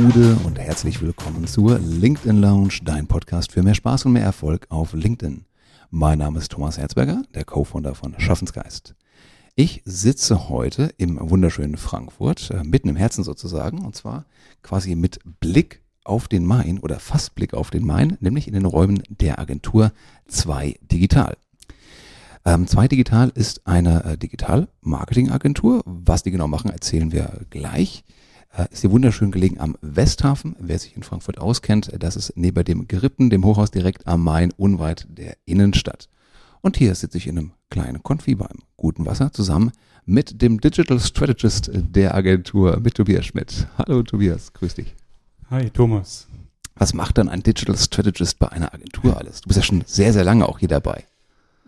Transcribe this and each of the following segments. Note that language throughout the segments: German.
Gude und herzlich willkommen zur LinkedIn Lounge, dein Podcast für mehr Spaß und mehr Erfolg auf LinkedIn. Mein Name ist Thomas Herzberger, der Co-Founder von Schaffensgeist. Ich sitze heute im wunderschönen Frankfurt, äh, mitten im Herzen sozusagen, und zwar quasi mit Blick auf den Main oder fast Blick auf den Main, nämlich in den Räumen der Agentur 2 Digital. Ähm, 2 Digital ist eine äh, Digital-Marketing-Agentur. Was die genau machen, erzählen wir gleich. Äh, ist hier wunderschön gelegen am Westhafen. Wer sich in Frankfurt auskennt, das ist neben dem Gerippen, dem Hochhaus direkt am Main, unweit der Innenstadt. Und hier sitze ich in einem kleinen Konfi beim guten Wasser zusammen mit dem Digital Strategist der Agentur, mit Tobias Schmidt. Hallo Tobias, grüß dich. Hi Thomas. Was macht dann ein Digital Strategist bei einer Agentur alles? Du bist ja schon sehr, sehr lange auch hier dabei.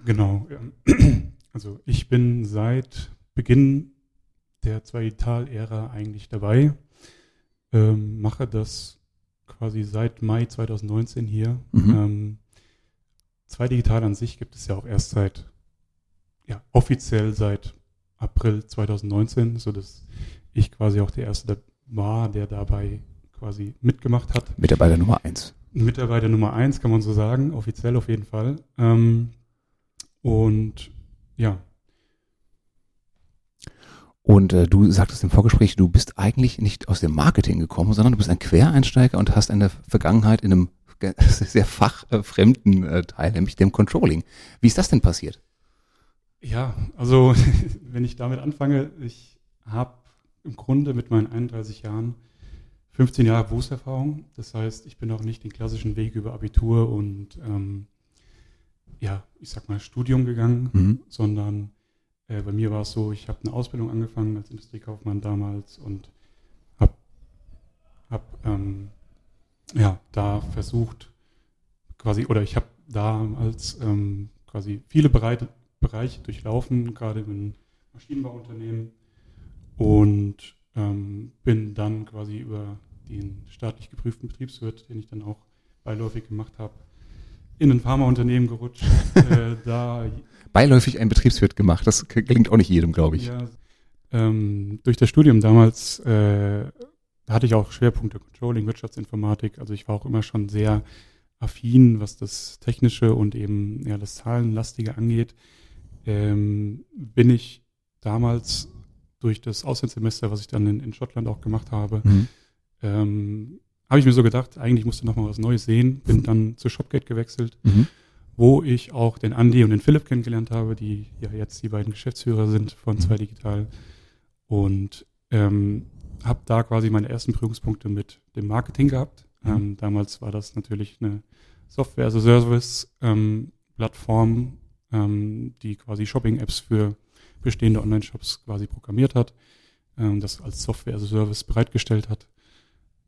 Genau. Also ich bin seit Beginn der Zwei-Digital-Ära eigentlich dabei. Ähm, mache das quasi seit Mai 2019 hier. Mhm. Ähm, Zwei Digital an sich gibt es ja auch erst seit, ja, offiziell seit April 2019, so dass ich quasi auch der Erste war, der dabei quasi mitgemacht hat. Mitarbeiter Nummer eins. Mitarbeiter Nummer eins, kann man so sagen, offiziell auf jeden Fall. Ähm, und ja. Und äh, du sagtest im Vorgespräch, du bist eigentlich nicht aus dem Marketing gekommen, sondern du bist ein Quereinsteiger und hast in der Vergangenheit in einem sehr fachfremden äh, Teil, nämlich dem Controlling. Wie ist das denn passiert? Ja, also wenn ich damit anfange, ich habe im Grunde mit meinen 31 Jahren 15 Jahre Berufserfahrung. Das heißt, ich bin auch nicht den klassischen Weg über Abitur und ähm, ja, ich sag mal Studium gegangen, mhm. sondern äh, bei mir war es so, ich habe eine Ausbildung angefangen als Industriekaufmann damals und habe hab, ähm, ja, da versucht, quasi, oder ich habe damals ähm, quasi viele Bereiche, Bereiche durchlaufen, gerade in Maschinenbauunternehmen und ähm, bin dann quasi über den staatlich geprüften Betriebswirt, den ich dann auch beiläufig gemacht habe, in ein Pharmaunternehmen gerutscht. äh, da beiläufig ein Betriebswirt gemacht, das klingt auch nicht jedem, glaube ich. Ja, ähm, durch das Studium damals äh, hatte ich auch Schwerpunkte Controlling, Wirtschaftsinformatik. Also ich war auch immer schon sehr affin, was das Technische und eben ja, das Zahlenlastige angeht. Ähm, bin ich damals durch das Auslandssemester, was ich dann in, in Schottland auch gemacht habe, mhm. ähm, habe ich mir so gedacht, eigentlich musste noch mal was Neues sehen. Bin dann zu Shopgate gewechselt, mhm. wo ich auch den Andy und den Philipp kennengelernt habe, die ja jetzt die beiden Geschäftsführer sind von mhm. 2 Digital. Und ähm, habe da quasi meine ersten Berührungspunkte mit dem Marketing gehabt. Mhm. Ähm, damals war das natürlich eine Software-as-a-Service-Plattform, ähm, ähm, die quasi Shopping-Apps für bestehende Online-Shops quasi programmiert hat, ähm, das als Software as a Service bereitgestellt hat.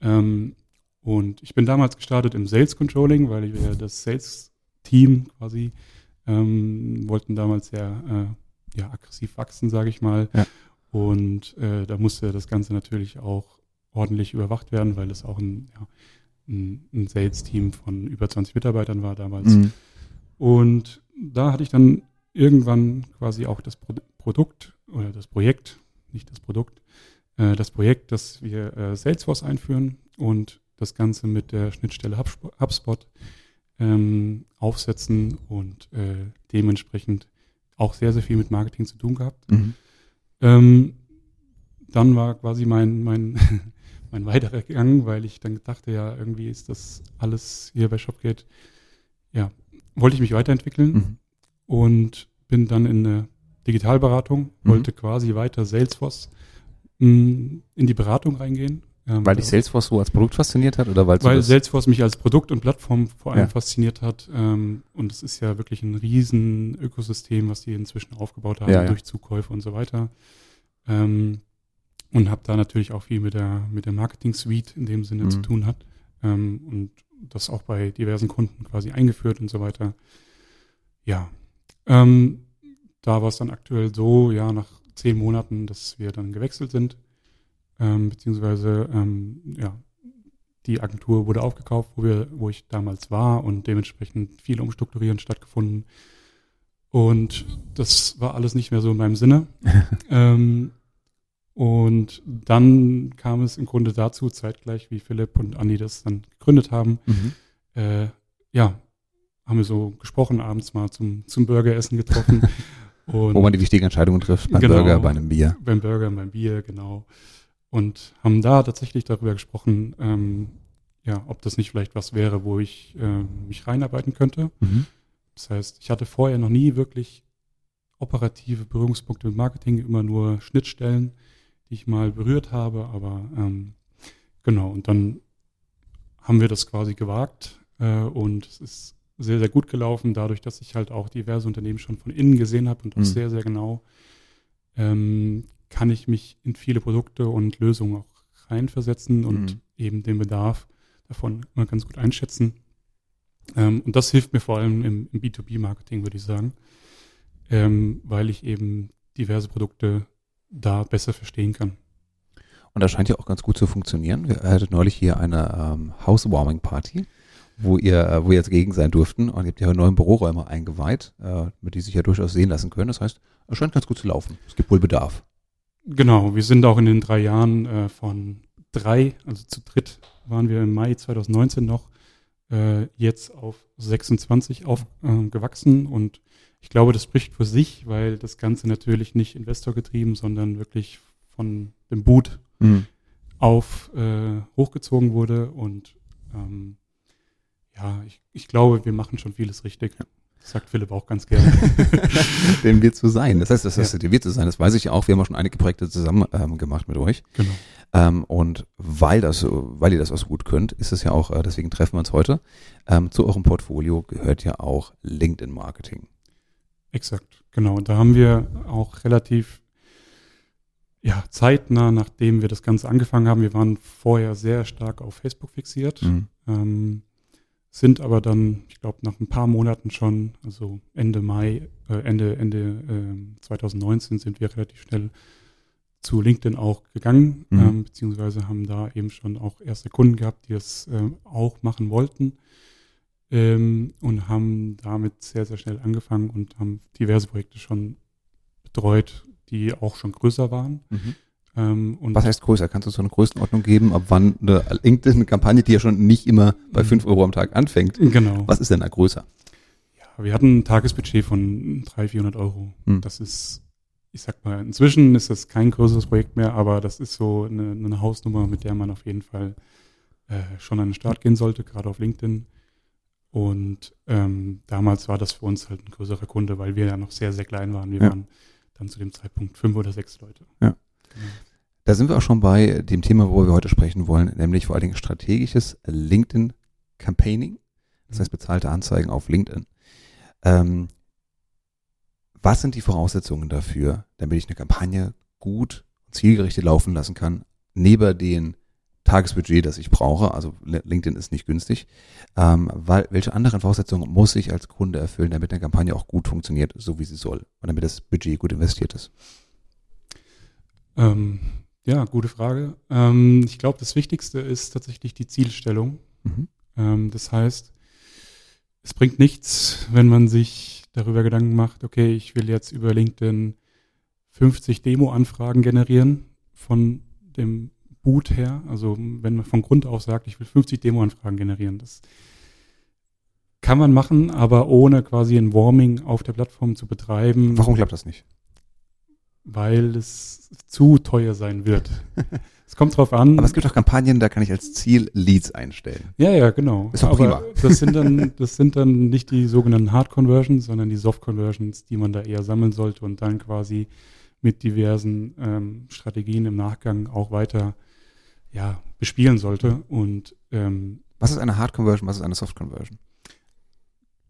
Ähm, und ich bin damals gestartet im Sales Controlling, weil wir das Sales-Team quasi ähm, wollten damals sehr äh, ja, aggressiv wachsen, sage ich mal. Ja. Und äh, da musste das Ganze natürlich auch ordentlich überwacht werden, weil es auch ein, ja, ein, ein Sales-Team von über 20 Mitarbeitern war damals. Mhm. Und da hatte ich dann irgendwann quasi auch das Pro Produkt oder das Projekt, nicht das Produkt, äh, das Projekt, dass wir äh, Salesforce einführen und das Ganze mit der Schnittstelle HubSpot ähm, aufsetzen und äh, dementsprechend auch sehr, sehr viel mit Marketing zu tun gehabt. Mhm. Ähm, dann war quasi mein, mein, mein weiterer Gang, weil ich dann dachte, ja, irgendwie ist das alles hier bei Shopgate, ja, wollte ich mich weiterentwickeln mhm. und bin dann in eine Digitalberatung, mhm. wollte quasi weiter Salesforce mh, mm, in die Beratung reingehen. Ähm, weil dich Salesforce so als Produkt fasziniert hat oder weil Weil Salesforce mich als Produkt und Plattform vor allem ja. fasziniert hat. Ähm, und es ist ja wirklich ein riesen Ökosystem, was die inzwischen aufgebaut haben ja, ja. durch Zukäufe und so weiter. Ähm, und habe da natürlich auch viel mit der mit der Marketing Suite in dem Sinne mhm. zu tun hat ähm, und das auch bei diversen Kunden quasi eingeführt und so weiter. Ja, ähm, da war es dann aktuell so, ja, nach zehn Monaten, dass wir dann gewechselt sind, ähm, beziehungsweise ähm, ja, die Agentur wurde aufgekauft, wo wir, wo ich damals war und dementsprechend viel Umstrukturieren stattgefunden. Und das war alles nicht mehr so in meinem Sinne. ähm, Und dann kam es im Grunde dazu, zeitgleich wie Philipp und Andi das dann gegründet haben, Mhm. äh, ja, haben wir so gesprochen, abends mal zum, zum Burgeressen getroffen. und Wo man die wichtigen Entscheidungen trifft, beim Genau. Burger, bei einem Bier. beim Burger, beim Bier, genau. Und haben da tatsächlich darüber gesprochen, ähm, ja, ob das nicht vielleicht was wäre, wo ich äh, mich reinarbeiten könnte. Mhm. Das heißt, ich hatte vorher noch nie wirklich operative Berührungspunkte mit Marketing, immer nur Schnittstellen, die ich mal berührt habe, aber ähm, genau, und dann haben wir das quasi gewagt äh, und es ist sehr, sehr gut gelaufen, dadurch, dass ich halt auch diverse Unternehmen schon von innen gesehen habe und auch Mhm. sehr, sehr genau ähm, kann ich mich in viele Produkte und Lösungen auch reinversetzen und Mhm. eben den Bedarf davon immer ganz gut einschätzen. Ähm, und das hilft mir vor allem im, im B2B-Marketing, würde ich sagen, ähm, weil ich eben diverse Produkte da besser verstehen kann. Und das scheint ja auch ganz gut zu funktionieren. Wir hatten neulich hier eine ähm, Housewarming-Party, wo ihr, äh, wo ihr jetzt gegen sein durften. Und ihr habt ja neue Büroräume eingeweiht, äh, mit die sich ja durchaus sehen lassen können. Das heißt, es scheint ganz gut zu laufen. Es gibt wohl Bedarf. Genau, wir sind auch in den drei Jahren äh, von drei, also zu dritt waren wir im Mai 2019 noch, äh, jetzt auf 26 auf, äh, und ich glaube, das spricht für sich, weil das Ganze natürlich nicht investorgetrieben, sondern wirklich von dem Boot auf äh, hochgezogen wurde. Und ähm, ja, ich, ich glaube, wir machen schon vieles richtig. Das sagt Philipp auch ganz gerne. Dem wird so sein. Das heißt, das Ja. heißt, dem wird so sein. Das weiß ich ja auch. Wir haben auch schon einige Projekte zusammen ähm, gemacht mit euch. genau. Ähm, und weil das, weil ihr das auch so gut könnt, ist es ja auch, äh, deswegen treffen wir uns heute. Ähm, zu eurem Portfolio gehört ja auch LinkedIn Marketing. Exakt, genau. Und da haben wir auch relativ ja, zeitnah, nachdem wir das Ganze angefangen haben, wir waren vorher sehr stark auf Facebook fixiert, Mhm. ähm, sind aber dann, ich glaube, nach ein paar Monaten schon, also Ende Mai, äh, Ende, Ende ähm, 2019 sind wir relativ schnell zu LinkedIn auch gegangen, Mhm. ähm, beziehungsweise haben da eben schon auch erste Kunden gehabt, die es ähm, auch machen wollten ähm, und haben damit sehr, sehr schnell angefangen und haben diverse Projekte schon betreut, die auch schon größer waren. Ähm, Was heißt größer? Kannst du so eine Größenordnung geben, ab wann eine LinkedIn-Kampagne, die ja schon nicht immer bei Mhm. 5 Euro am Tag anfängt, Genau. was ist denn da größer? Ja, wir hatten ein Tagesbudget von 300, 400 Euro. Hm. Das ist, ich sag mal, inzwischen ist das kein größeres Projekt mehr, aber das ist so eine, eine Hausnummer, mit der man auf jeden Fall äh, schon an den Start gehen sollte, gerade auf LinkedIn. Und ähm, damals war das für uns halt ein größerer Kunde, weil wir ja noch sehr, sehr klein waren. Wir Ja. waren dann zu dem Zeitpunkt fünf oder sechs Leute. Ja. Da sind wir auch schon bei dem Thema, worüber wir heute sprechen wollen, nämlich vor allen Dingen strategisches LinkedIn-Campaigning, das heißt bezahlte Anzeigen auf LinkedIn. Ähm, was sind die Voraussetzungen dafür, damit ich eine Kampagne gut und zielgerichtet laufen lassen kann, neben den Tagesbudget, das ich brauche, also Li- LinkedIn ist nicht günstig, ähm, weil, welche anderen Voraussetzungen muss ich als Kunde erfüllen, damit eine Kampagne auch gut funktioniert, so wie sie soll und damit das Budget gut investiert ist? Ähm, ja, gute Frage. Ähm, ich glaube, das Wichtigste ist tatsächlich die Zielstellung. Mhm. Ähm, das heißt, es bringt nichts, wenn man sich darüber Gedanken macht, okay, ich will jetzt über LinkedIn 50 Demo-Anfragen generieren von dem Boot her. Also wenn man von Grund auf sagt, ich will 50 Demo-Anfragen generieren, das kann man machen, aber ohne quasi ein Warming auf der Plattform zu betreiben, Warum klappt das nicht? Weil es zu teuer sein wird. es kommt drauf an. Aber es gibt auch Kampagnen, da kann ich als Ziel Leads einstellen. Ja, ja, genau. Ist doch Aber prima. das sind dann, das sind dann nicht die sogenannten Hard Conversions, sondern die Soft Conversions, die man da eher sammeln sollte und dann quasi mit diversen ähm, Strategien im Nachgang auch weiter ja, bespielen sollte. Und ähm, Was ist eine Hard Conversion, was ist eine Soft Conversion?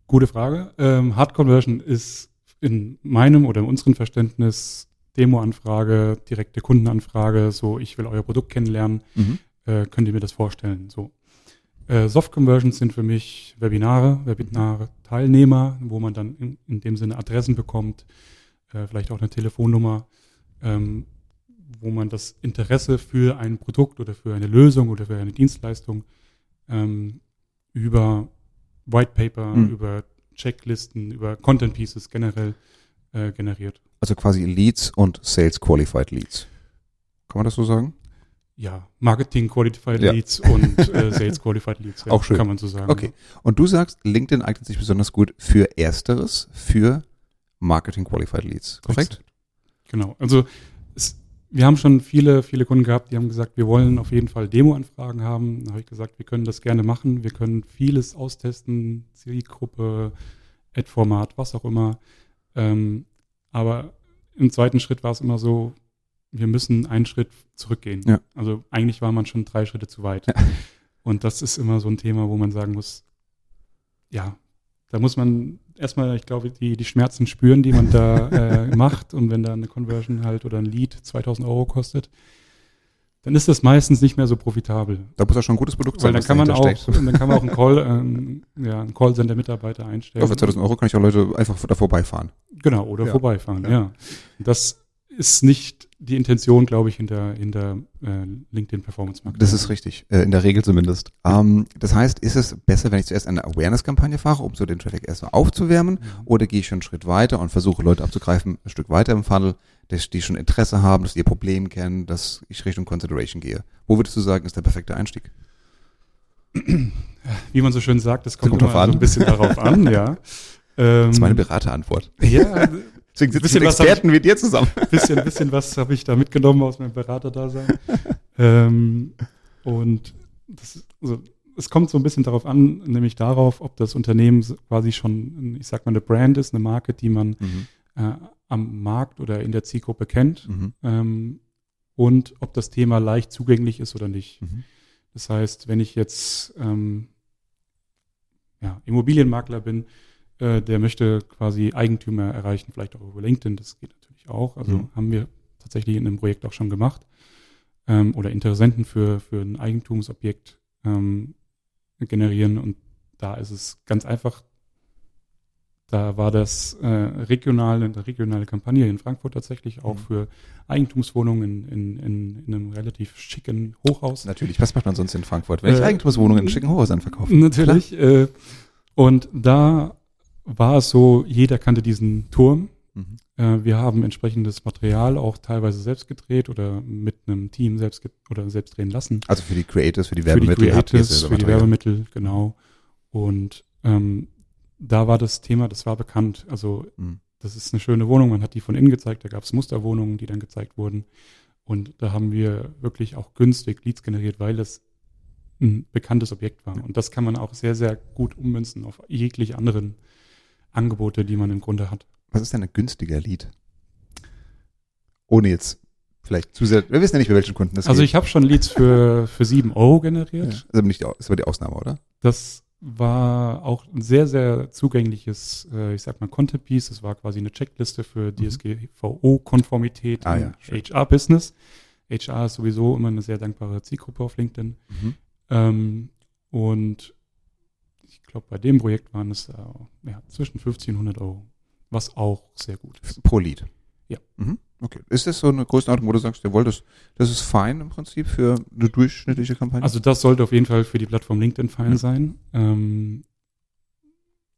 gute Frage. Ähm, Hard Conversion ist in meinem oder in unserem Verständnis Demo-Anfrage, direkte Kundenanfrage, so ich will euer Produkt kennenlernen. Mhm. äh, könnt ihr mir das vorstellen? So. Äh, Soft Conversions sind für mich Webinare, Webinare-Teilnehmer, wo man dann in, in dem Sinne Adressen bekommt, äh, vielleicht auch eine Telefonnummer, ähm, wo man das Interesse für ein Produkt oder für eine Lösung oder für eine Dienstleistung ähm, über White Paper, Mhm. über Checklisten, über Content Pieces generell äh, generiert. Also quasi Leads und Sales Qualified Leads. Kann man das so sagen? Ja, Marketing Qualified Ja. Leads und äh, Sales Qualified Leads. Ja, Auch schön. Kann man so sagen. Okay. Und du sagst, LinkedIn eignet sich besonders gut für Ersteres, für Marketing Qualified Leads. Korrekt? Genau. Also es, wir haben schon viele, viele Kunden gehabt, die haben gesagt, wir wollen auf jeden Fall Demo-Anfragen haben. Da habe ich gesagt, wir können das gerne machen. Wir können vieles austesten, Zielgruppe, Ad-Format, was auch immer. Ähm, aber im zweiten Schritt war es immer so, wir müssen einen Schritt zurückgehen. Ja. Also eigentlich war man schon drei Schritte zu weit. Ja. Und das ist immer so ein Thema, wo man sagen muss, ja, da muss man erstmal, ich glaube, die, die Schmerzen spüren, die man da äh, macht. Und wenn da eine Conversion halt oder ein Lead 2000 Euro kostet, dann ist das meistens nicht mehr so profitabel. Da muss ja schon ein gutes Produkt Weil sein. dann was kann man auch, dann kann man auch einen Call, ähm, ja, einen Callcenter-Mitarbeiter einstellen. Ja, für 2000 Euro kann ich auch Leute einfach da vorbeifahren. Genau, oder Ja. vorbeifahren, Ja. ja. Das ist nicht die Intention, glaube ich, hinter, hinter äh, LinkedIn Performance Marketing. Das ist richtig, äh, in der Regel zumindest. Ähm, das heißt, ist es besser, wenn ich zuerst eine Awareness-Kampagne fahre, um so den Traffic erstmal aufzuwärmen, Mhm. oder gehe ich schon einen Schritt weiter und versuche Leute abzugreifen, ein Stück weiter im Funnel, dass die schon Interesse haben, dass die ihr Problem kennen, dass ich Richtung Consideration gehe? Wo würdest du sagen, ist der perfekte Einstieg? Wie man so schön sagt, das kommt, kommt immer so ein bisschen darauf an, ja. Ähm, Das ist meine Beraterantwort. ja, Deswegen sitzen bisschen Experten wie dir zusammen. bisschen, bisschen was habe ich da mitgenommen aus meinem Beraterdasein. ähm, und das, also, es kommt so ein bisschen darauf an, nämlich darauf, ob das Unternehmen quasi schon, ich sag mal, eine Brand ist, eine Marke, die man Mhm. äh, am Markt oder in der Zielgruppe kennt Mhm. ähm, und ob das Thema leicht zugänglich ist oder nicht. Mhm. Das heißt, wenn ich jetzt ähm, ja, Immobilienmakler bin, äh, der möchte quasi Eigentümer erreichen, vielleicht auch über LinkedIn, das geht natürlich auch. Also Mhm. haben wir tatsächlich in einem Projekt auch schon gemacht. Ähm, oder Interessenten für, für ein Eigentumsobjekt ähm, generieren. Und da ist es ganz einfach. Da war das äh, regional, eine regionale Kampagne in Frankfurt tatsächlich auch Mhm. für Eigentumswohnungen in, in, in einem relativ schicken Hochhaus. Natürlich, was macht man sonst in Frankfurt? Wenn ich Äh, Eigentumswohnungen in schicken Hochhäusern verkaufe. Natürlich. Äh, und da war es so, jeder kannte diesen Turm. Mhm. Äh, wir haben entsprechendes Material auch teilweise selbst gedreht oder mit einem Team selbst oder selbst drehen lassen. Also für die Creators, für die Für die Werbemittel. ihr Creatives, selber für die. Werbemittel, genau. Und ähm, da war das Thema, das war bekannt. Also Mhm. das ist eine schöne Wohnung, man hat die von innen gezeigt, da gab es Musterwohnungen, die dann gezeigt wurden. Und da haben wir wirklich auch günstig Leads generiert, weil das ein bekanntes Objekt war. Und das kann man auch sehr, sehr gut ummünzen auf jegliche anderen Angebote, die man im Grunde hat. Was ist denn ein günstiger Lead? Ohne jetzt vielleicht zu sehr, wir wissen ja nicht, für welchen Kunden das also geht. ich habe schon Leads für, für 7 Euro ja. generiert. Das ist aber nicht das war die Ausnahme, oder? Das war auch ein sehr, sehr zugängliches, äh, ich sag mal, Content Piece. Das war quasi eine Checkliste für DSGVO-Konformität Mhm. Ah, im ja. HR-Business. HR ist sowieso immer eine sehr dankbare Zielgruppe auf LinkedIn. Mhm. Ähm, und glaube, bei dem Projekt waren es äh, ja, zwischen 50 und 100 Euro, was auch sehr gut ist. Pro Lead. Ja. Mhm. Okay. Ist das so eine Größenordnung, wo du sagst, jawohl, das, das ist fein im Prinzip für eine durchschnittliche Kampagne? Also das sollte auf jeden Fall für die Plattform LinkedIn fein Ja. sein. Ähm,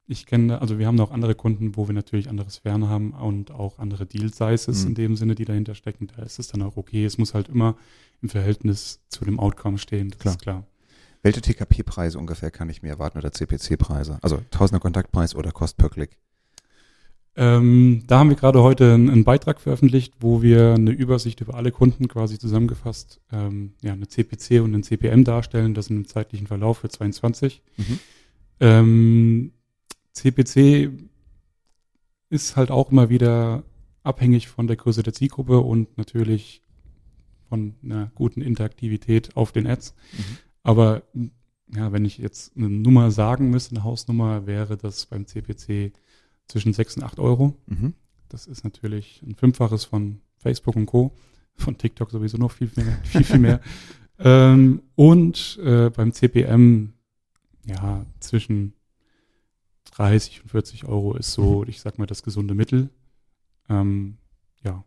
ich kenne, also wir haben noch andere Kunden, wo wir natürlich andere Sphären haben und auch andere Deal Sizes Mhm. in dem Sinne, die dahinter stecken. Da ist es dann auch okay. Es muss halt immer im Verhältnis zu dem Outcome stehen. Das Klar. ist klar. Welche TKP-Preise ungefähr kann ich mir erwarten oder CPC-Preise? Also Tausender Kontaktpreis oder Cost per Klick? Ähm, da haben wir gerade heute einen, Beitrag veröffentlicht, wo wir eine Übersicht über alle Kunden quasi zusammengefasst, ähm, ja, eine CPC und einen CPM darstellen, das in einem zeitlichen Verlauf für 22. Mhm. Ähm, CPC ist halt auch immer wieder abhängig von der Größe der Zielgruppe und natürlich von einer guten Interaktivität auf den Ads. Mhm. Aber ja, wenn ich jetzt eine Nummer sagen müsste, eine Hausnummer, wäre das beim CPC zwischen 6 und 8 Euro. Mhm. Das ist natürlich ein Fünffaches von Facebook und Co. Von TikTok sowieso noch viel, mehr, viel, viel mehr. ähm, und äh, beim CPM, ja, zwischen 30 und 40 Euro ist so, ich sag mal, das gesunde Mittel. Ähm, ja,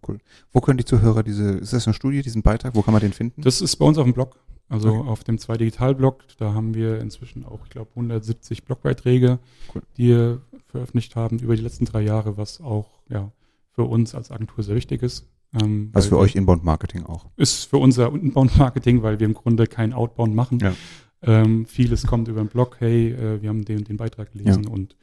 Wo können die Zuhörer diese, ist das eine Studie, diesen Beitrag, wo kann man den finden? das ist bei uns auf dem Blog. Also Okay. auf dem 2-Digital-Blog, da haben wir inzwischen auch, ich glaube, 170 Blogbeiträge, Cool. die wir veröffentlicht haben über die letzten drei Jahre, was auch ja für uns als Agentur sehr wichtig ist. Ähm, Also für euch Inbound Marketing auch. ist für unser Inbound-Marketing, weil wir im Grunde kein Outbound machen. Ja. Ähm, vieles kommt über den Blog, hey, äh, wir haben den, den Beitrag gelesen und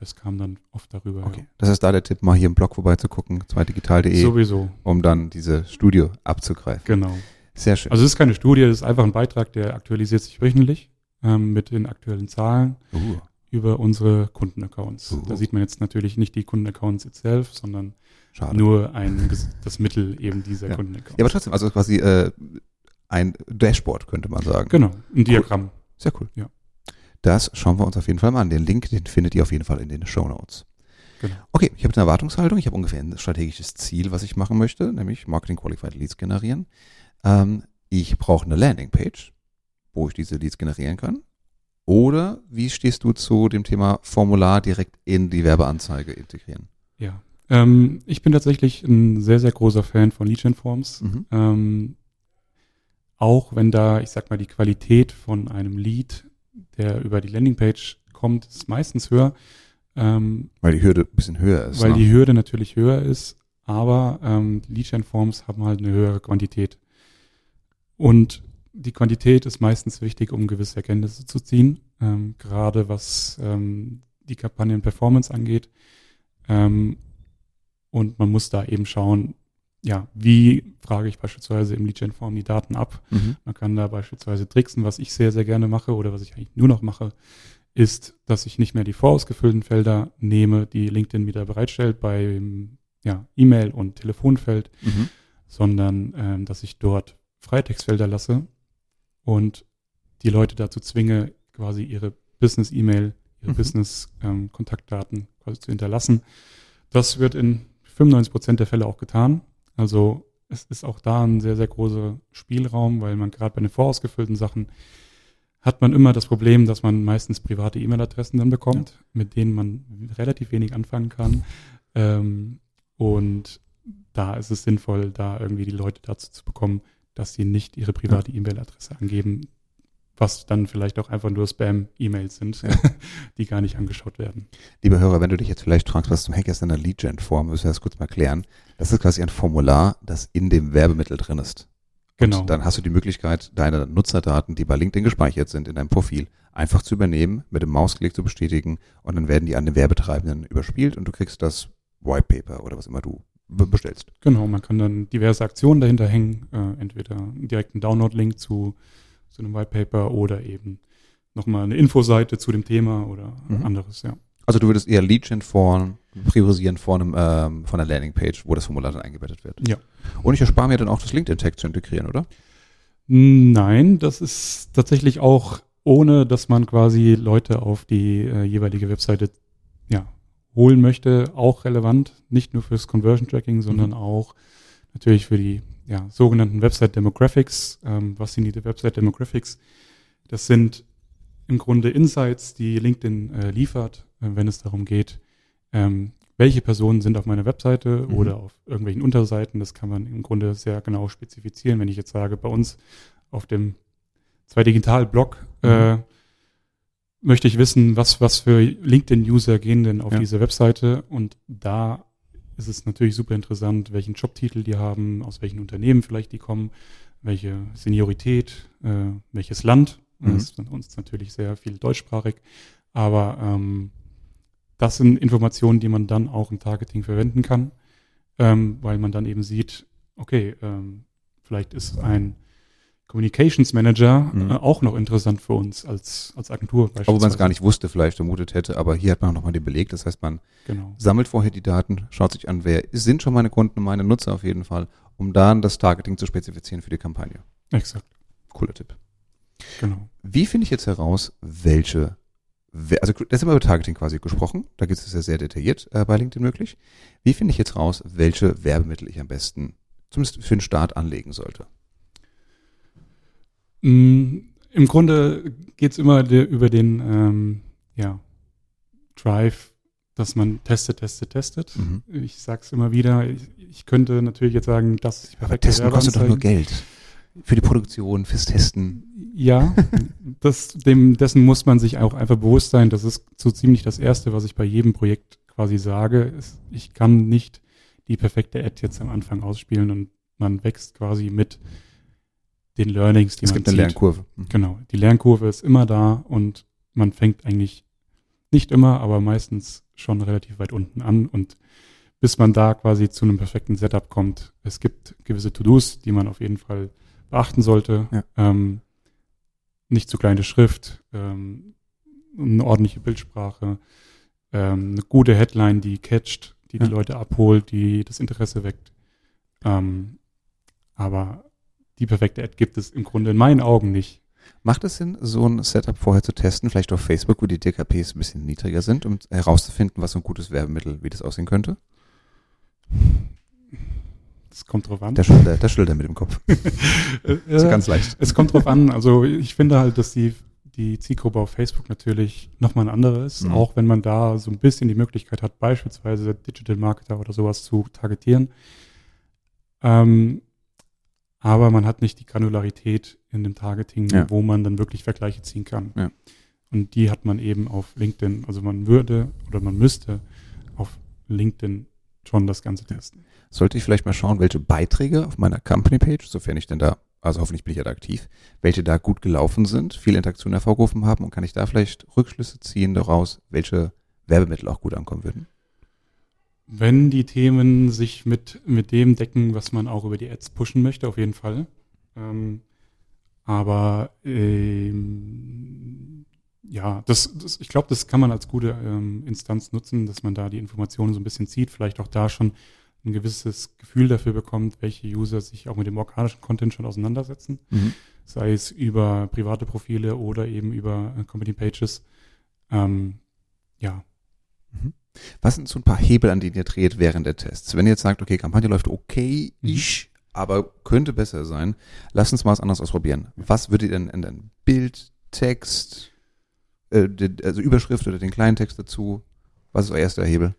das kam dann oft darüber. Okay. Das ist da der Tipp, mal hier im Blog vorbeizugucken, Ja. zweitigital.de, Sowieso, um dann diese Studio abzugreifen. genau. Sehr schön. Also es ist keine Studie, es ist einfach ein Beitrag, der aktualisiert sich wöchentlich ähm, mit den aktuellen Zahlen uh, über unsere Kundenaccounts. Uh. Da sieht man jetzt natürlich nicht die Kundenaccounts itself, sondern schade. nur ein, das Mittel eben dieser Ja. Kundenaccounts. ja, aber trotzdem, also quasi äh, ein Dashboard, könnte man sagen. genau, ein Diagramm. Sehr cool. Ja. Das schauen wir uns auf jeden Fall mal an. Den Link, den findet ihr auf jeden Fall in den Show Notes. Genau. Okay, ich habe eine Erwartungshaltung. Ich habe ungefähr ein strategisches Ziel, was ich machen möchte, nämlich Marketing Qualified Leads generieren. Ähm, ich brauche eine Landingpage, wo ich diese Leads generieren kann. Oder wie stehst du zu dem Thema Formular direkt in die Werbeanzeige integrieren? Ja. Ähm, ich bin tatsächlich ein sehr, sehr großer Fan von Lead Forms. Mhm. Ähm, auch wenn da, ich sag mal, die Qualität von einem Lead, der über die Landingpage kommt, ist meistens höher, ähm, Weil die Hürde ein bisschen höher ist. weil ne? die Hürde natürlich höher ist, aber ähm, Lead Forms haben halt eine höhere Quantität. Und die Quantität ist meistens wichtig, um gewisse Erkenntnisse zu ziehen, ähm, gerade was ähm, die Kampagnen-Performance angeht. Ähm, und man muss da eben schauen, ja, wie frage ich beispielsweise im Lead-Gen-Form die Daten ab. Mhm. Man kann da beispielsweise tricksen, was ich sehr, sehr gerne mache oder was ich eigentlich nur noch mache, ist, dass ich nicht mehr die vorausgefüllten Felder nehme, die LinkedIn wieder bereitstellt beim ja, E-Mail- und Telefonfeld, Mhm. sondern ähm, dass ich dort Freitextfelder lasse und die Leute dazu zwinge, quasi ihre Business-E-Mail, ihre Mhm. Business-Kontaktdaten quasi zu hinterlassen. Das wird in 95 Prozent der Fälle auch getan. Also es ist auch da ein sehr, sehr großer Spielraum, weil man gerade bei den vorausgefüllten Sachen hat man immer das Problem, dass man meistens private E-Mail-Adressen dann bekommt, mit denen man relativ wenig anfangen kann. Ähm, und da ist es sinnvoll, da irgendwie die Leute dazu zu bekommen, dass sie nicht ihre private E-Mail-Adresse angeben, was dann vielleicht auch einfach nur Spam-E-Mails sind, Ja. die gar nicht angeschaut werden. Lieber Hörer, wenn du dich jetzt vielleicht fragst, was zum Henker ist in der Lead-Gen-Form, müssen wir das kurz mal klären. Das ist quasi ein Formular, das in dem Werbemittel drin ist. Genau. Und dann hast du die Möglichkeit, deine Nutzerdaten, die bei LinkedIn gespeichert sind, in deinem Profil einfach zu übernehmen, mit dem Mausklick zu bestätigen und dann werden die an den Werbetreibenden überspielt und du kriegst das White Paper oder was immer du bestellst. Genau, man kann dann diverse Aktionen dahinter hängen, äh, entweder direkt einen Download-Link zu, zu einem White Paper oder eben nochmal eine Infoseite zu dem Thema oder Mhm. anderes, ja. Also du würdest eher Lead-Gen-Form priorisieren vor einem, ähm, von einer Landingpage, wo das Formular dann eingebettet wird. Ja. Und ich erspare mir dann auch das LinkedIn-Tag zu integrieren, oder? Nein, das ist tatsächlich auch ohne, dass man quasi Leute auf die äh, jeweilige Webseite ja, holen möchte, auch relevant. Nicht nur fürs Conversion Tracking, sondern Mhm. auch natürlich für die ja, sogenannten Website Demographics. Ähm, was sind die Website Demographics? Das sind im Grunde Insights, die LinkedIn äh, liefert, äh, wenn es darum geht, ähm, welche Personen sind auf meiner Webseite Mhm. oder auf irgendwelchen Unterseiten. Das kann man im Grunde sehr genau spezifizieren. Wenn ich jetzt sage, bei uns auf dem zwei Digital Blog äh, möchte ich wissen, was, was für LinkedIn-User gehen denn auf Ja. diese Webseite und da ist es natürlich super interessant, welchen Jobtitel die haben, aus welchen Unternehmen vielleicht die kommen, welche Seniorität, äh, welches Land. Mhm. Das ist bei uns natürlich sehr viel deutschsprachig, aber ähm, das sind Informationen, die man dann auch im Targeting verwenden kann, ähm, weil man dann eben sieht, okay, ähm, vielleicht ist ein Communications Manager Mhm. äh, auch noch interessant für uns als, als Agentur. Obwohl man es gar nicht wusste, vielleicht vermutet hätte, aber hier hat man nochmal den Beleg. Das heißt, man Genau. sammelt vorher die Daten, schaut sich an, wer sind schon meine Kunden und meine Nutzer auf jeden Fall, um dann das Targeting zu spezifizieren für die Kampagne. Exakt, Cooler Tipp. genau. Wie finde ich jetzt heraus, welche, also das haben wir über Targeting quasi gesprochen, da gibt es ja sehr detailliert äh, bei LinkedIn möglich. Wie finde ich jetzt raus, welche Werbemittel ich am besten, zumindest für den Start, anlegen sollte? Mm, Im Grunde geht's immer de, über den ähm, ja, Drive, dass man testet, testet, testet. Mhm. Ich sag's immer wieder, ich, ich könnte natürlich jetzt sagen, das ist die Aber testen kostet doch nur. Geld. Für die Produktion, fürs Testen. Ja, das, dem, dessen muss man sich auch einfach bewusst sein. Das ist so ziemlich das Erste, was ich bei jedem Projekt quasi sage. Ist, ich kann nicht die perfekte Ad jetzt am Anfang ausspielen und man wächst quasi mit den Learnings, die es man gibt eine zieht. Lernkurve. Mhm. Genau, die Lernkurve ist immer da und man fängt eigentlich nicht immer, aber meistens schon relativ weit unten an und bis man da quasi zu einem perfekten Setup kommt. Es gibt gewisse To-Dos, die man auf jeden Fall beachten sollte. Ja. Ähm, nicht zu kleine Schrift, ähm, eine ordentliche Bildsprache, ähm, eine gute Headline, die catcht, die Ja. die Leute abholt, die das Interesse weckt. Ähm, aber die perfekte Ad gibt es im Grunde in meinen Augen nicht. Macht es Sinn, so ein Setup vorher zu testen, vielleicht auf Facebook, wo die DKPs ein bisschen niedriger sind, um herauszufinden, was so ein gutes Werbemittel, wie das aussehen könnte? Das kommt drauf an. Der Schilder, der Schilder mit dem Kopf. Ist ganz leicht. Es kommt drauf an. Also ich finde halt, dass die, die Zielgruppe auf Facebook natürlich nochmal eine andere ist, Mhm. auch wenn man da so ein bisschen die Möglichkeit hat, beispielsweise Digital Marketer oder sowas zu targetieren. Ähm, aber man hat nicht die Granularität in dem Targeting, Ja. wo man dann wirklich Vergleiche ziehen kann. Ja. Und die hat man eben auf LinkedIn. Also man würde oder man müsste auf LinkedIn schon das Ganze testen. Sollte ich vielleicht mal schauen, welche Beiträge auf meiner Company-Page, sofern ich denn da, also hoffentlich bin ich ja da aktiv, welche da gut gelaufen sind, viel Interaktion hervorgerufen haben und kann ich da vielleicht Rückschlüsse ziehen daraus, welche Werbemittel auch gut ankommen würden? Wenn die Themen sich mit, mit dem decken, was man auch über die Ads pushen möchte, auf jeden Fall. Ähm, aber ähm, ja, das, das, ich glaube, das kann man als gute ähm, Instanz nutzen, dass man da die Informationen so ein bisschen zieht, vielleicht auch da schon ein gewisses Gefühl dafür bekommt, welche User sich auch mit dem organischen Content schon auseinandersetzen, sei es über private Profile oder eben über äh, Company Pages. Ähm, ja, Was sind so ein paar Hebel, an denen ihr dreht während der Tests? Wenn ihr jetzt sagt, okay, Kampagne läuft okay, ich, aber könnte besser sein, lasst uns mal was anderes ausprobieren. Was würdet ihr denn ändern? Bild, Text, äh, also Überschrift oder den kleinen Text dazu? Was ist euer erster Hebel?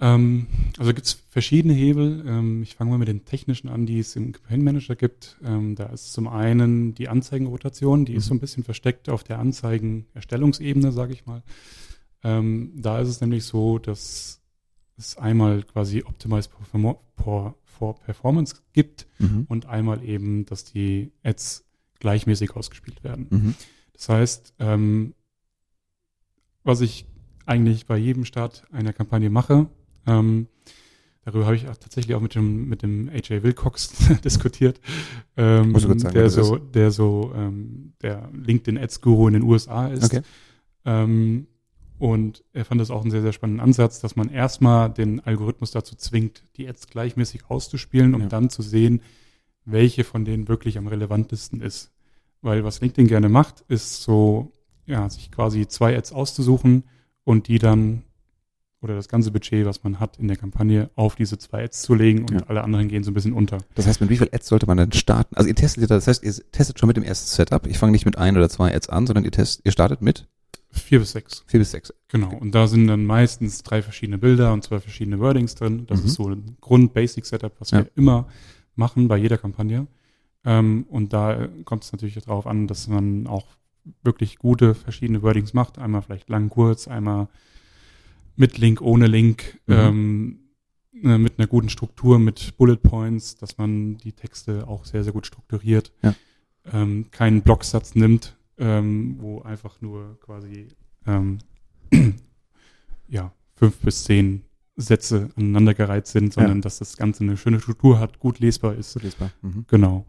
Ähm, also gibt es verschiedene Hebel. Ähm, ich fange mal mit den technischen an, die es im Campaign Manager gibt. Ähm, da ist zum einen die Anzeigenrotation, die ist Mhm. so ein bisschen versteckt auf der Anzeigenerstellungsebene, sage ich mal. Ähm, da ist es nämlich so, dass es einmal quasi Optimized for, for, for Performance gibt Mhm. und einmal eben, dass die Ads gleichmäßig ausgespielt werden. Mhm. Das heißt, ähm, was ich eigentlich bei jedem Start einer Kampagne mache, ähm, darüber habe ich auch tatsächlich auch mit dem, mit dem AJ Wilcox diskutiert, ähm, sagen, der, so, der so ähm, der LinkedIn Ads Guru in den USA ist. Okay. Ähm, und er fand das auch einen sehr, sehr spannenden Ansatz, dass man erstmal den Algorithmus dazu zwingt, die Ads gleichmäßig auszuspielen, um Ja. dann zu sehen, welche von denen wirklich am relevantesten ist. Weil was LinkedIn gerne macht, ist so, ja, sich quasi zwei Ads auszusuchen und die dann oder das ganze Budget, was man hat in der Kampagne, auf diese zwei Ads zu legen und Ja. alle anderen gehen so ein bisschen unter. Das heißt, mit wie viel Ads sollte man denn starten? Also ihr testet, das heißt, ihr testet schon mit dem ersten Setup. Ich fange nicht mit ein oder zwei Ads an, sondern ihr, test, ihr startet mit Vier bis sechs. vier bis sechs. Genau, und da sind dann meistens drei verschiedene Bilder und zwei verschiedene Wordings drin. Das Mhm. ist so ein Grund-Basic-Setup, was Ja. wir immer machen bei jeder Kampagne. Ähm, und da kommt es natürlich darauf an, dass man auch wirklich gute verschiedene Wordings macht. Einmal vielleicht lang, kurz, einmal mit Link, ohne Link, Mhm. ähm, äh, mit einer guten Struktur, mit Bullet Points, dass man die Texte auch sehr, sehr gut strukturiert. Ja. Ähm, keinen Blocksatz nimmt, ähm, wo einfach nur quasi ähm, ja, fünf bis zehn Sätze aneinandergereiht sind, sondern dass das Ganze eine schöne Struktur hat, gut lesbar ist. Gut lesbar. Mhm. Genau.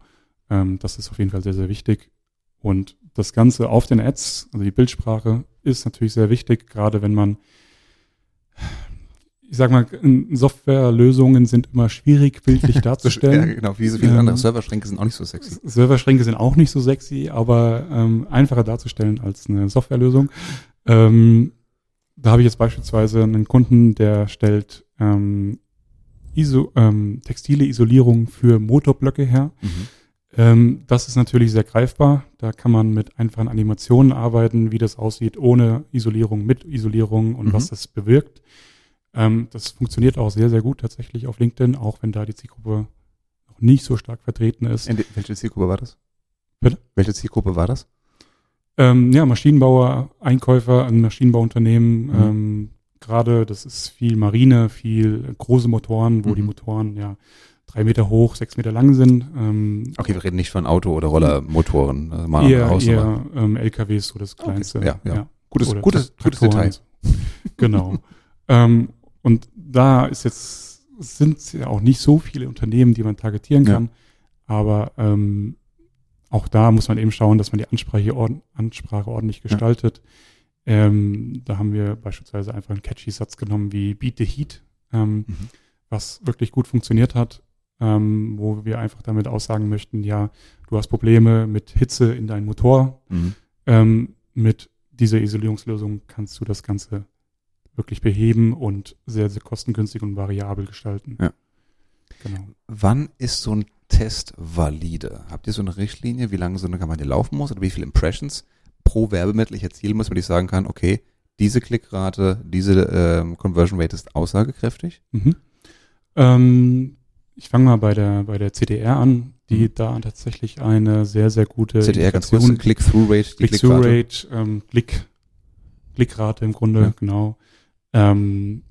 Ähm, das ist auf jeden Fall sehr, sehr wichtig. Und das Ganze auf den Ads, also die Bildsprache, ist natürlich sehr wichtig, gerade wenn man, ich sag mal, Softwarelösungen sind immer schwierig bildlich Ja, darzustellen. genau, wie so viele Ähm, andere Serverschränke sind auch nicht so sexy. Serverschränke sind auch nicht so sexy, aber ähm, einfacher darzustellen als eine Softwarelösung. Ähm, da habe ich jetzt beispielsweise einen Kunden, der stellt ähm, Iso, ähm, textile Isolierung für Motorblöcke her. Mhm. Ähm, das ist natürlich sehr greifbar. Da kann man mit einfachen Animationen arbeiten, wie das aussieht ohne Isolierung, mit Isolierung und Mhm. was das bewirkt. Ähm, das funktioniert auch sehr, sehr gut tatsächlich auf LinkedIn, auch wenn da die Zielgruppe noch nicht so stark vertreten ist. Die- welche Zielgruppe war das? Bitte? Welche Zielgruppe war das? Ähm, ja, Maschinenbauer, Einkäufer, ein Maschinenbauunternehmen, Mhm. ähm, gerade, das ist viel Marine, viel große Motoren, wo Mhm. die Motoren ja drei Meter hoch, sechs Meter lang sind. Ähm, Okay, wir reden nicht von Auto- oder Rollermotoren. Also mal eher, Hausnummer. eher ähm, LKWs, so das kleinste. ja, ja. Gutes, Oder gutes, gutes Traktoren Detail. genau. ähm, und da ist jetzt, sind ja auch nicht so viele Unternehmen, die man targetieren Ja. kann. Aber ähm, auch da muss man eben schauen, dass man die Ansprache, ord Ansprache ordentlich gestaltet. Ähm, da haben wir beispielsweise einfach einen catchy Satz genommen wie Beat the Heat, ähm, Mhm. was wirklich gut funktioniert hat, ähm, wo wir einfach damit aussagen möchten, ja, du hast Probleme mit Hitze in deinem Motor, Mhm. ähm, mit dieser Isolierungslösung kannst du das Ganze wirklich beheben und sehr, sehr kostengünstig und variabel gestalten. Ja. Genau. Wann ist so ein Test valide? Habt ihr so eine Richtlinie, wie lange so eine Kampagne laufen muss oder wie viele Impressions pro Werbemittel ich erzielen muss, damit ich sagen kann, okay, diese Klickrate, diese ähm, Conversion Rate ist aussagekräftig? Mhm. Ähm, ich fange mal bei der, bei der CDR an, die Mhm. da tatsächlich eine sehr, sehr gute CTR ganz kurz, Click-Through-Rate. Click-Through-Rate, ähm, Klick, Klickrate im Grunde, Ja. genau. Ähm,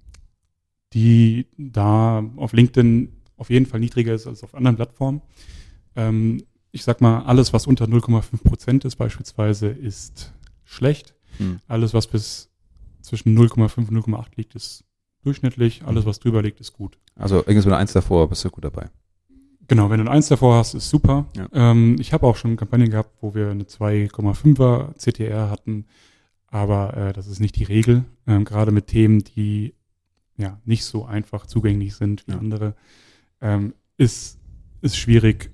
die da auf LinkedIn auf jeden Fall niedriger ist als auf anderen Plattformen. Ähm, ich sag mal, alles, was unter 0,5 Prozent ist beispielsweise, ist schlecht. Hm. Alles, was bis zwischen 0,5 und 0,8 liegt, ist durchschnittlich. Alles, was drüber liegt, ist gut. Also irgendwas mit einer Eins davor, bist du gut dabei. Genau, wenn du ein 1 davor hast, ist super. Ja. Ähm, ich habe auch schon Kampagnen gehabt, wo wir eine 2,5er CTR hatten, aber äh, das ist nicht die Regel. Ähm, Gerade mit Themen, die ja nicht so einfach zugänglich sind wie Ja. andere, ähm, ist, ist schwierig,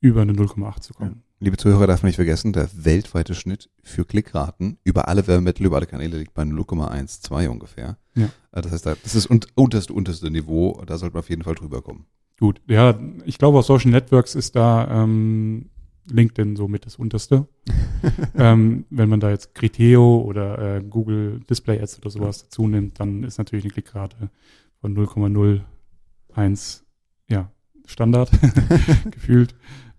über eine 0,8 zu kommen. Liebe Zuhörer, darf man nicht vergessen, der weltweite Schnitt für Klickraten über alle Werbemittel, über alle Kanäle liegt bei 0,12 ungefähr. Ja. Äh, Das heißt, da- das ist un unterste, unterste Niveau, da sollte man auf jeden Fall drüber kommen. Gut, ja, ich glaube, auf Social Networks ist da ähm, LinkedIn somit das unterste. ähm, wenn man da jetzt Criteo oder äh, Google Display Ads oder sowas dazu nimmt, dann ist natürlich eine Klickrate von 0,01 ja, Standard gefühlt.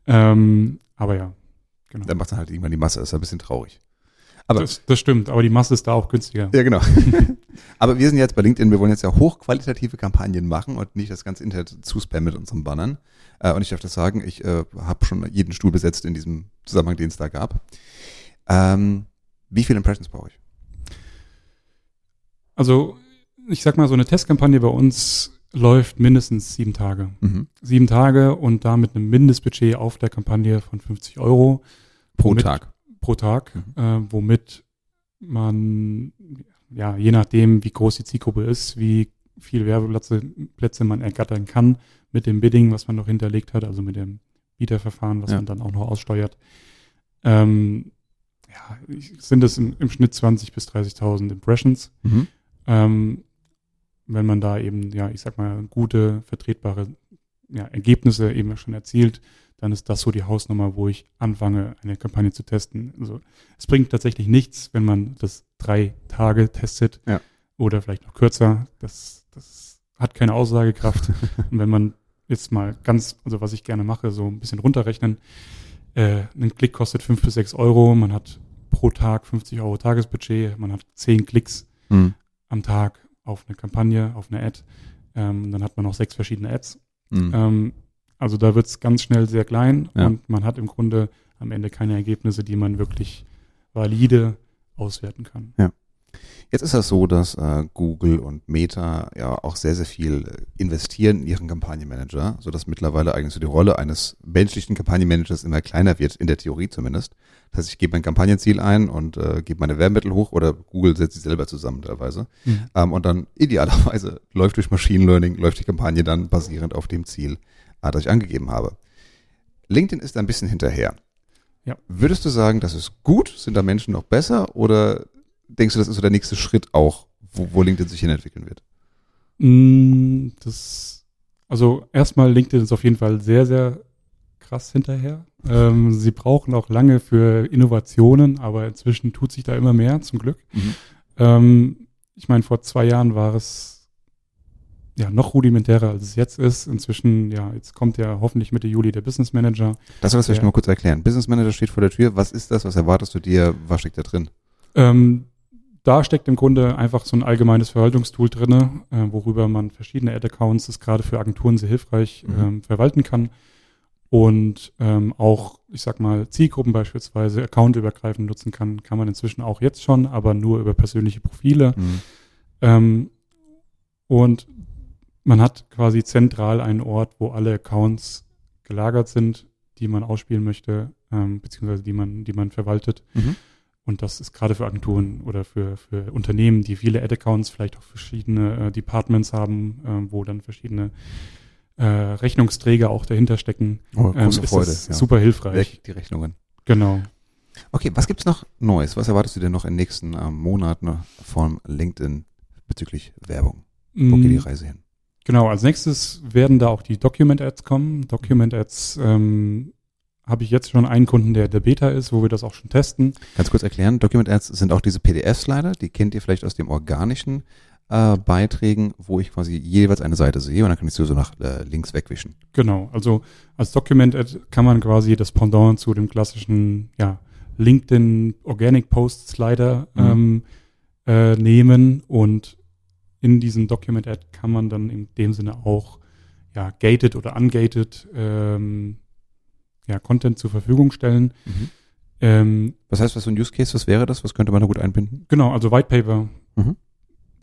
Ähm, aber ja, genau. Dann macht dann halt irgendwann die Masse, ist ein bisschen traurig. Aber- das, das stimmt, aber die Masse ist da auch günstiger. Ja, genau. Aber wir sind jetzt bei LinkedIn, wir wollen jetzt ja hochqualitative Kampagnen machen und nicht das ganze Internet zuspammen mit unseren Bannern. Äh, und ich darf das sagen, ich äh, habe schon jeden Stuhl besetzt in diesem Zusammenhang, den es da gab. Ähm, wie viele Impressions brauche ich? Also, ich sag mal, so eine Testkampagne bei uns läuft mindestens sieben Tage. Mhm. Sieben Tage und da mit einem Mindestbudget auf der Kampagne von 50 Euro Pro Tag. Pro Tag, Mhm. äh, womit man, ja, je nachdem, wie groß die Zielgruppe ist, wie viele Werbeplätze Plätze man ergattern kann mit dem Bidding, was man noch hinterlegt hat, also mit dem Bieterverfahren, was Ja. man dann auch noch aussteuert. Ähm, ja, sind es im, im Schnitt 20 bis 30.000 Impressions. Mhm. Ähm, wenn man da eben, ja, ich sag mal, gute, vertretbare ja, Ergebnisse eben schon erzielt, dann ist das so die Hausnummer, wo ich anfange, eine Kampagne zu testen. Also es bringt tatsächlich nichts, wenn man das drei Tage testet Ja. oder vielleicht noch kürzer. Das, das hat keine Aussagekraft. Und wenn man jetzt mal ganz, also was ich gerne mache, so ein bisschen runterrechnen, äh, ein Klick kostet fünf bis sechs Euro, man hat pro Tag 50 Euro Tagesbudget, man hat zehn Klicks Mhm. am Tag auf eine Kampagne, auf eine Ad. Ähm, dann hat man noch sechs verschiedene Ads. Mhm. Ähm, also da wird es ganz schnell sehr klein Ja. und man hat im Grunde am Ende keine Ergebnisse, die man wirklich valide auswerten kann. Jetzt ist das so, dass äh, Google und Meta ja auch sehr, sehr viel äh, investieren in ihren Kampagnenmanager, sodass mittlerweile eigentlich so die Rolle eines menschlichen Kampagnenmanagers immer kleiner wird, in der Theorie zumindest. Das heißt, ich gebe mein Kampagnenziel ein und äh, gebe meine Werbemittel hoch oder Google setzt sie selber zusammen teilweise. Ähm, und dann idealerweise läuft durch Machine Learning, läuft die Kampagne dann basierend auf dem Ziel, äh, das ich angegeben habe. LinkedIn ist ein bisschen hinterher. Ja. Würdest du sagen, das ist gut? Sind da Menschen noch besser? Oder denkst du, das ist so der nächste Schritt auch, wo, wo LinkedIn sich hinentwickeln wird? Mm, Das, also erstmal LinkedIn ist auf jeden Fall sehr, sehr krass hinterher. Ähm, sie brauchen auch lange für Innovationen, aber inzwischen tut sich da immer mehr, zum Glück. Ähm, ich meine, vor zwei Jahren war es ja noch rudimentärer, als es jetzt ist. Inzwischen, ja, jetzt kommt ja hoffentlich Mitte Juli der Business Manager. Das soll das vielleicht mal kurz erklären. Business Manager steht vor der Tür. Was ist das? Was erwartest du dir? Was steckt da drin? Ähm, da steckt im Grunde einfach so ein allgemeines Verwaltungstool drinne, äh, worüber man verschiedene Ad-Accounts, das ist gerade für Agenturen sehr hilfreich, Mhm. ähm, verwalten kann. Und ähm, auch, ich sag mal, Zielgruppen beispielsweise accountübergreifend nutzen kann, kann man inzwischen auch jetzt schon, aber nur über persönliche Profile. Mhm. Ähm, und man hat quasi zentral einen Ort, wo alle Accounts gelagert sind, die man ausspielen möchte, ähm, beziehungsweise die man, die man verwaltet. Mhm. Und das ist gerade für Agenturen oder für, für Unternehmen, die viele Ad-Accounts, vielleicht auch verschiedene äh, Departments haben, äh, wo dann verschiedene äh, Rechnungsträger auch dahinter stecken. Oh, Ähm, ist Freude. das ja. super hilfreich. Weg die Rechnungen. Genau. Okay, was gibt's noch Neues? Was erwartest du denn noch in den nächsten ähm, Monaten von LinkedIn bezüglich Werbung? Wo geht die Mm, Reise hin? Genau, als nächstes werden da auch die Document-Ads kommen. Document-Ads ähm, habe ich jetzt schon einen Kunden, der der Beta ist, wo wir das auch schon testen. Ganz kurz erklären, Document Ads sind auch diese PDF-Slider, die kennt ihr vielleicht aus dem organischen äh, Beiträgen, wo ich quasi jeweils eine Seite sehe und dann kann ich sie so nach äh, links wegwischen. Genau, also als Document-Ad kann man quasi das Pendant zu dem klassischen ja, LinkedIn Organic Post Slider Mhm. ähm, äh, nehmen und in diesem Document-Ad kann man dann in dem Sinne auch ja, gated oder ungated ähm, ja, Content zur Verfügung stellen. Ähm, Was heißt, was so ein Use Case, was wäre das? Was könnte man da gut einbinden? Genau, also White Paper, Mhm.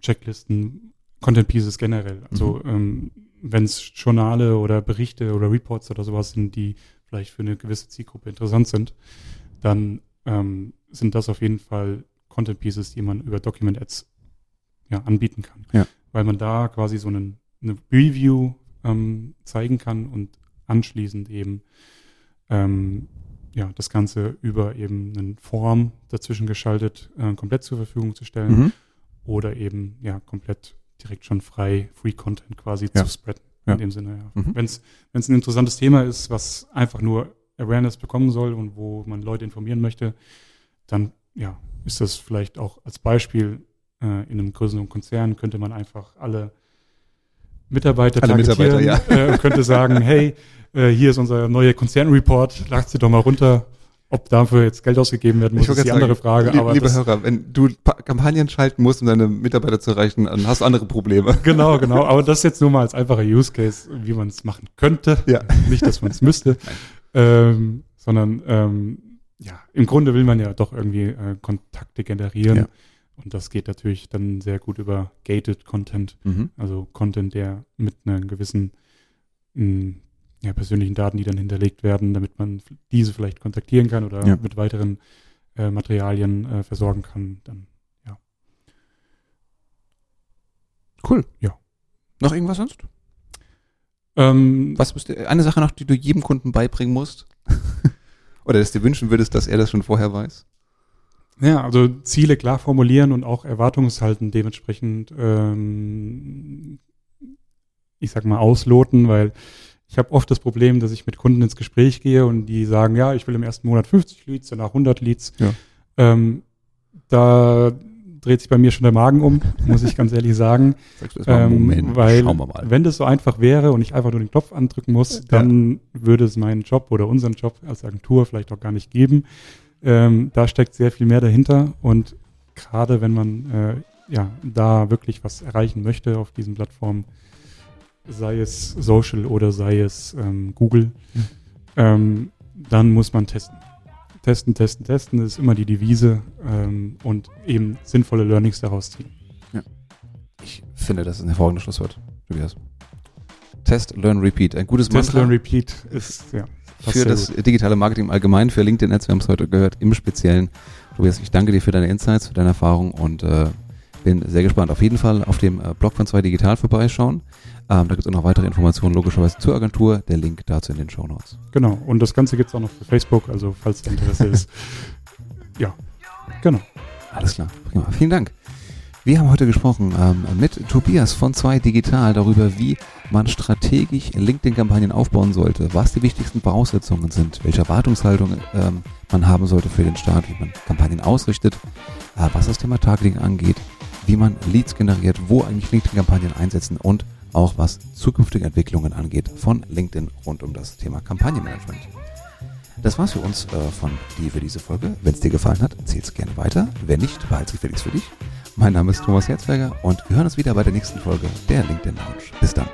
Checklisten, Content Pieces generell. Also ähm, wenn es Journale oder Berichte oder Reports oder sowas sind, die vielleicht für eine gewisse Zielgruppe interessant sind, dann ähm, sind das auf jeden Fall Content Pieces, die man über Document Ads ja, anbieten kann. Ja. Weil man da quasi so einen, eine Review ähm, zeigen kann und anschließend eben ähm, ja, das Ganze über eben einen Form dazwischen geschaltet äh, komplett zur Verfügung zu stellen Mhm. oder eben ja komplett direkt schon frei Free Content quasi Ja. zu spreaden. Ja. In dem Sinne, ja. Mhm. Wenn es ein interessantes Thema ist, was einfach nur Awareness bekommen soll und wo man Leute informieren möchte, dann ja, ist das vielleicht auch als Beispiel äh, in einem größeren Konzern könnte man einfach alle Mitarbeiter Alle Mitarbeiter, äh, und könnte sagen, hey, äh, hier ist unser neuer Konzernreport, ladet sie doch mal runter. Ob dafür jetzt Geld ausgegeben werden muss, ist die gerade andere sagen, Frage. lieb- aber liebe Hörer, wenn du Pa- Kampagnen schalten musst, um deine Mitarbeiter zu erreichen, dann hast du andere Probleme. Genau, genau. Aber das jetzt nur mal als einfacher Use Case, wie man es machen könnte. Ja. Nicht, dass man es müsste. Ähm, sondern ähm, ja, im Grunde will man ja doch irgendwie äh, Kontakte generieren. Ja. Und das geht natürlich dann sehr gut über gated Content, Mhm. also Content, der mit einer gewissen mh, ja, persönlichen Daten, die dann hinterlegt werden, damit man diese vielleicht kontaktieren kann oder Ja. mit weiteren äh, Materialien äh, versorgen kann. Dann Cool. Ja. Noch irgendwas sonst? ähm, Was bist du, eine Sache noch, die du jedem Kunden beibringen musst? Oder dass du dir wünschen würdest, dass er das schon vorher weiß? Ja, also Ziele klar formulieren und auch Erwartungshalten dementsprechend, ähm, ich sag mal, ausloten, weil ich habe oft das Problem, dass ich mit Kunden ins Gespräch gehe und die sagen, ja, ich will im ersten Monat 50 Leads, danach 100 Leads. Ja. Ähm, da dreht sich bei mir schon der Magen um, muss ich ganz ehrlich sagen. Sagst du erstmal, Ähm, Moment, weil schauen wir mal. wenn das so einfach wäre und ich einfach nur den Knopf andrücken muss, dann würde es meinen Job oder unseren Job als Agentur vielleicht auch gar nicht geben. Ähm, da steckt sehr viel mehr dahinter und gerade wenn man äh, ja da wirklich was erreichen möchte auf diesen Plattformen, sei es Social oder sei es ähm, Google, Mhm. ähm, dann muss man testen. Testen, testen, testen ist immer die Devise ähm, und eben sinnvolle Learnings daraus ziehen. Ich finde, das ist ein hervorragendes Schlusswort, Tobias. Test, Learn, Repeat. Ein gutes Test, Mantra Learn, Repeat ist ja für das gut. digitale Marketing im Allgemeinen, für LinkedIn Ads. Wir haben es heute gehört, im Speziellen. Tobias, ich danke dir für deine Insights, für deine Erfahrung und äh, bin sehr gespannt. Auf jeden Fall auf dem äh, Blog von 2 Digital vorbeischauen. Ähm, da gibt es auch noch weitere Informationen, logischerweise zur Agentur. Der Link dazu in den Show Notes. Genau. Und das Ganze gibt's auch noch für Facebook, also falls da Interesse ist. Ja, genau. Alles klar, prima. Vielen Dank. Wir haben heute gesprochen ähm, mit Tobias von 2 Digital darüber, wie man strategisch LinkedIn-Kampagnen aufbauen sollte, was die wichtigsten Voraussetzungen sind, welche Erwartungshaltung ähm, man haben sollte für den Start, wie man Kampagnen ausrichtet, äh, was das Thema Targeting angeht, wie man Leads generiert, wo eigentlich LinkedIn-Kampagnen einsetzen und auch was zukünftige Entwicklungen angeht von LinkedIn rund um das Thema Kampagnenmanagement. Das war's für uns äh, von dir für diese Folge. Wenn es dir gefallen hat, erzähl es gerne weiter. Wenn nicht, behalte sie Felix für dich. Mein Name ist Thomas Herzberger und wir hören uns wieder bei der nächsten Folge der LinkedIn Lounge. Bis dann.